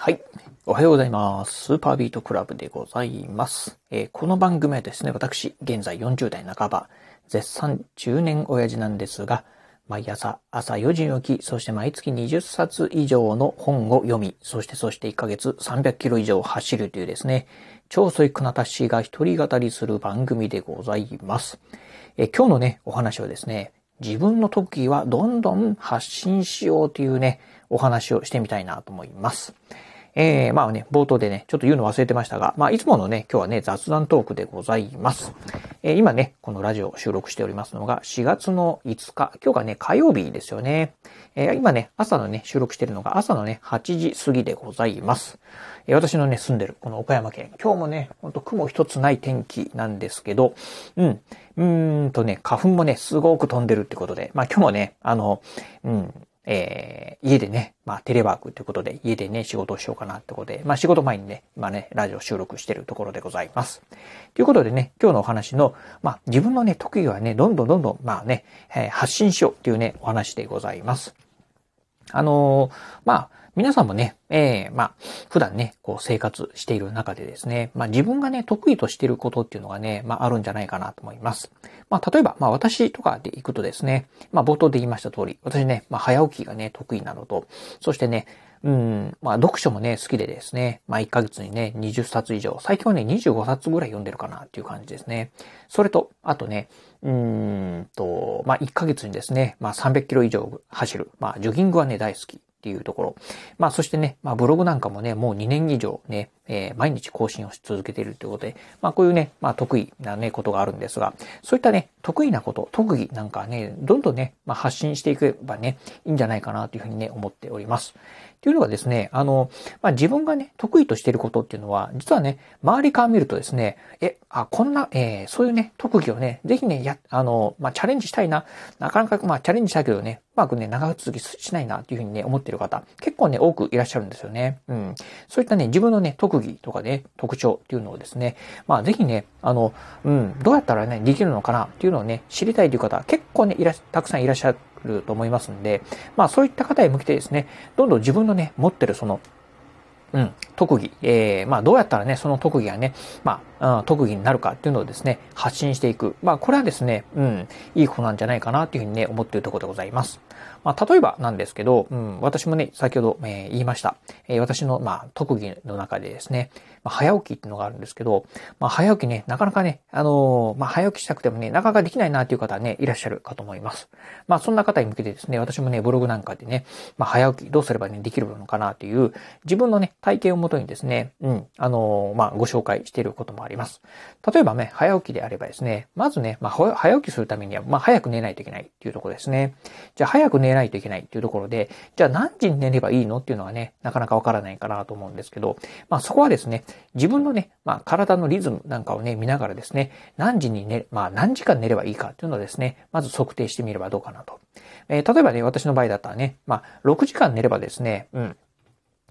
はい。おはようございます。スーパービートクラブでございます。えー、この番組はですね、私、現在40代半ば、絶賛中年親父なんですが、毎朝朝4時に起き、そして毎月20冊以上の本を読み、そしてそして1ヶ月300キロ以上走るというですね、超ソイックなタッシーが一人語りする番組でございます。え今日のね、お話はですね、自分の特技はどんどん発信しようというね、お話をしてみたいなと思います。えー、まあね、冒頭でね、ちょっと言うの忘れてましたが、まあ、いつものね、今日はね、雑談トークでございます。えー、今ね、このラジオを収録しておりますのが、4月の5日、今日がね、火曜日ですよね。えー、今ね、朝のね、収録してるのが朝のね、8時過ぎでございます。え、私のね、住んでる、この岡山県、今日もね、ほんと雲一つない天気なんですけど、うん、うーんとね、花粉もね、すごく飛んでるってことで、まあ今日もね、あの、うん、えー、家でね、まあテレワークということで家でね、仕事をしようかなってことで、まあ仕事前にね、今ね、ラジオ収録してるところでございます。ということでね、今日のお話の、まあ自分のね、特技はね、どんどんどんどん、まあね、えー、発信しようっていうね、お話でございます。あのー、まあ、皆さんもね、ええー、まあ、普段ね、こう生活している中でですね、まあ自分がね、得意としていることっていうのがね、まああるんじゃないかなと思います。まあ例えば、まあ私とかで行くとですね、まあ冒頭で言いました通り、私ね、まあ早起きがね、得意なのと、そしてね、うん、まあ読書もね、好きでですね、まあ1ヶ月にね、20冊以上、最近はね、25冊ぐらい読んでるかなっていう感じですね。それと、あとね、うんと、まあ1ヶ月にですね、まあ300キロ以上走る、まあジョギングはね、大好き。っていうところ。まあそしてね、まあブログなんかもね、もう2年以上ね、えー、毎日更新をし続けているということで、まあこういうね、まあ得意なね、ことがあるんですが、そういったね、得意なこと、特技なんかね、どんどんね、まあ発信していけばね、いいんじゃないかなというふうにね、思っております。っていうのがですね、あの、まあ、自分がね、得意としていることっていうのは、実はね、周りから見るとですね、え、あ、こんな、えー、そういうね、特技をね、ぜひね、や、あの、まあ、チャレンジしたいな。なかなか、まあ、チャレンジしたけどね、うまくね、長続きしないなっていうふうにね、思っている方、結構ね、多くいらっしゃるんですよね。うん。そういったね、自分のね、特技とかね、特徴っていうのをですね、まあ、ぜひね、あの、うん、どうやったらね、できるのかなっていうのをね、知りたいという方、結構ね、いらたくさんいらっしゃると思いますんで、まあそういった方へ向けてですね、どんどん自分のね、持ってるその、うん、特技、えー、まあどうやったらね、その特技がね、まあ、特技になるかっていうのをですね、発信していく。まあこれはですね、うん、いいことなんじゃないかなっていうふうにね、思っているところでございます。まあ例えばなんですけど、うん、私もね、先ほど、えー、言いました。えー、私の、まあ特技の中でですね、まあ、早起きっていうのがあるんですけど、まあ早起きね、なかなかね、あのー、まあ早起きしたくてもね、なかなかできないなっていう方はね、いらっしゃるかと思います。まあそんな方に向けてですね、私もね、ブログなんかでね、まあ早起きどうすればね、できるのかなっていう、自分のね、体験をもとにですね、うん、あのー、まあご紹介していることもありますあります。例えばね、早起きであればですね、まずね、まあ早起きするためには、まあ早く寝ないといけないっていうところですね。じゃあ早く寝ないといけないっていうところで、じゃあ何時に寝ればいいのっていうのはね、なかなかわからないかなと思うんですけど、まあそこはですね、自分のね、まあ体のリズムなんかをね、見ながらですね、何時に寝、まあ何時間寝ればいいかっていうのをですね、まず測定してみればどうかなと。えー、例えばね、私の場合だったらね、まあ6時間寝ればですね、うん、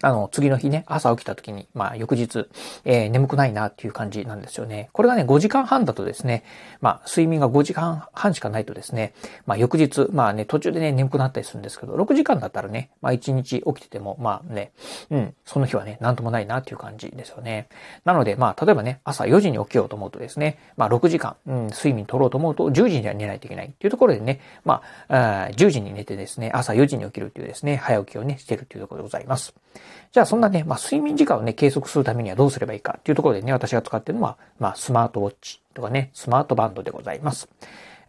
あの、次の日ね、朝起きた時に、まあ、翌日、えー、眠くないなっていう感じなんですよね。これがね、5時間半だとですね、まあ、睡眠が5時間半しかないとですね、まあ、翌日、まあね、途中でね、眠くなったりするんですけど、6時間だったらね、まあ、1日起きてても、まあね、うん、その日はね、なんともないなっていう感じですよね。なので、まあ、例えばね、朝4時に起きようと思うとですね、まあ、6時間、うん、睡眠取ろうと思うと、10時には寝ないといけないっていうところでね、まあ、あ10時に寝てですね、朝4時に起きるっていうですね、早起きをね、してるっていうところでございます。じゃあそんなね、まあ睡眠時間をね、計測するためにはどうすればいいかっていうところでね、私が使っているのは、まあスマートウォッチとかね、スマートバンドでございます。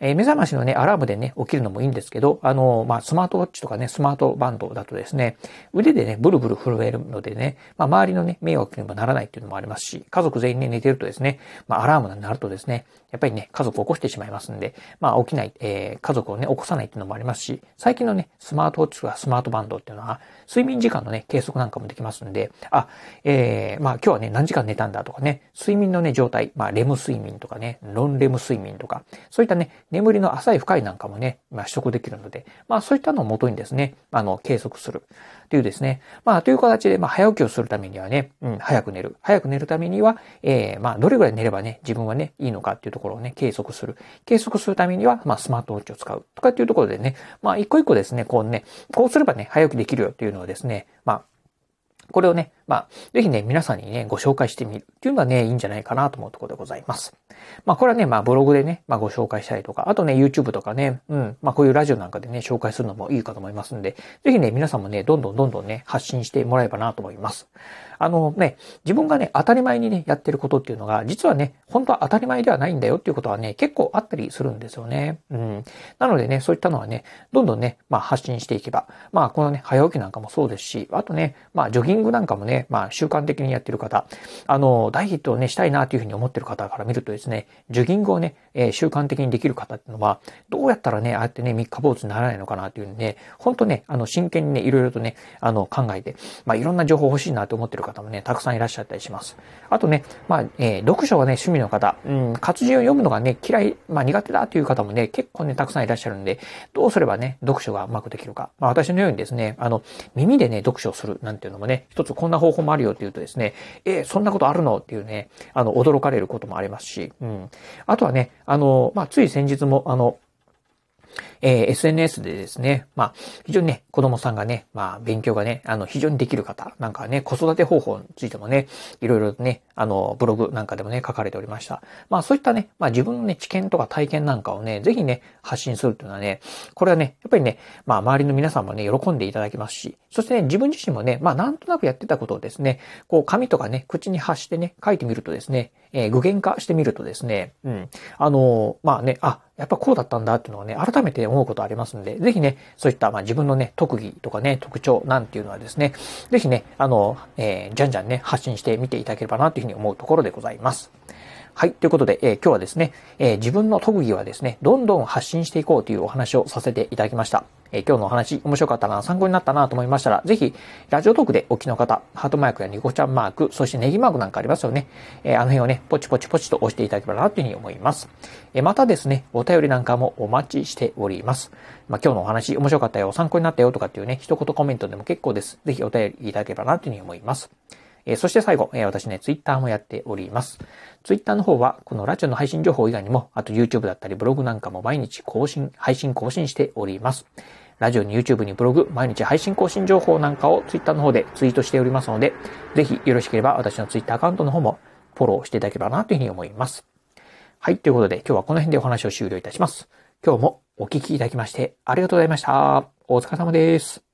えー、目覚ましのね、アラームでね、起きるのもいいんですけど、あの、まあ、スマートウォッチとかね、スマートバンドだとですね、腕でね、ブルブル震えるのでね、まあ、周りのね、迷惑にもならないっていうのもありますし、家族全員ね、寝てるとですね、まあ、アラームになるとですね、やっぱりね、家族を起こしてしまいますんで、まあ、起きない、えー、家族をね、起こさないっていうのもありますし、最近のね、スマートウォッチとかスマートバンドっていうのは、睡眠時間のね、計測なんかもできますんで、あ、えー、まあ、今日はね、何時間寝たんだとかね、睡眠のね、状態、まあ、レム睡眠とかね、ノンレム睡眠とか、そういったね、眠りの浅い回なんかもね、まあ、取得できるので、まあ、そういったのをもとにですね、あの、計測する。というですね、まあ、という形で、まあ、早起きをするためにはね、うん、早く寝る。早く寝るためには、えー、まあ、どれぐらい寝ればね、自分はね、いいのかっていうところをね、計測する。計測するためには、まあ、スマートウォッチを使う。とかっていうところでね、まあ、一個一個ですね、こうね、こうすればね、早起きできるよっていうのをですね、まあ、これをね、まあ、ぜひね、皆さんにね、ご紹介してみるっていうのはね、いいんじゃないかなと思うところでございます。まあ、これはね、まあ、ブログでね、まあ、ご紹介したりとか、あとね、YouTube とかね、うん、まあ、こういうラジオなんかでね、紹介するのもいいかと思いますんで、ぜひね、皆さんもね、どんどんどんどんね、発信してもらえばなと思います。あのね、自分がね、当たり前にね、やってることっていうのが、実はね、本当は当たり前ではないんだよっていうことはね、結構あったりするんですよね。うん。なのでね、そういったのはね、どんどんね、まあ発信していけば、まあこのね、早起きなんかもそうですし、あとね、まあジョギングなんかもね、まあ習慣的にやってる方、あの、ダイエットをね、したいなというふうに思ってる方から見るとですね、ジョギングをね、えー、習慣的にできる方っていうのは、どうやったらね、ああやってね、三日坊主にならないのかなっていうふうにね、本当ね、あの、真剣にね、いろいろとね、あの、考えて、まあいろんな情報欲しいなと思ってる方もね、たくさんいらっしゃったりします。あとね、まあ、えー、読書がね、趣味の方、うん、活字を読むのがね、嫌い、まあ苦手だという方もね、結構ね、たくさんいらっしゃるんで、どうすればね、読書がうまくできるか。まあ私のようにですね、あの、耳でね、読書をするなんていうのもね、一つこんな方法もあるよっていうとですね、えー、そんなことあるの？っていうね、あの、驚かれることもありますし、うん。あとはね、あの、まあつい先日も、あの、えー、SNS でですね、まあ、非常にね、子供さんがね、まあ、勉強がね、あの、非常にできる方、なんかね、子育て方法についてもね、いろいろね、あの、ブログなんかでもね、書かれておりました。まあ、そういったね、まあ、自分のね、知見とか体験なんかをね、ぜひね、発信するというのはね、これはね、やっぱりね、まあ、周りの皆さんもね、喜んでいただきますし、そしてね、自分自身もね、まあ、なんとなくやってたことをですね、こう、紙とかね、口に発してね、書いてみるとですね、えー、具現化してみるとですね、うん。あのー、まあね、あ、やっぱこうだったんだっていうのをね、改めて思うことありますんで、ぜひね、そういった、まあ自分のね、特技とかね、特徴なんていうのはですね、ぜひね、あの、えー、じゃんじゃんね、発信してみていただければなというふうに思うところでございます。はい。ということで、えー、今日はですね、えー、自分の特技はですね、どんどん発信していこうというお話をさせていただきました。えー、今日のお話面白かったな、参考になったなと思いましたら、ぜひ、ラジオトークでお聞きの方、ハートマークやニコちゃんマーク、そしてネギマークなんかありますよね。えあの辺をね、ポチポチポチと押していただければなというふうに思います。えまたですね、お便りなんかもお待ちしております。まあ、今日のお話面白かったよ、参考になったよとかっていうね、一言コメントでも結構です。ぜひお便りいただければなというふうに思います。えそして最後、え私ね、ツイッターもやっております。ツイッターの方は、このラジオの配信情報以外にも、あと YouTube だったりブログなんかも毎日更新、配信更新しております。ラジオに YouTube にブログ、毎日配信更新情報なんかを Twitter の方でツイートしておりますので、ぜひよろしければ私の Twitter アカウントの方もフォローしていただければなというふうに思います。はい、ということで今日はこの辺でお話を終了いたします。今日もお聞きいただきましてありがとうございました。お疲れ様です。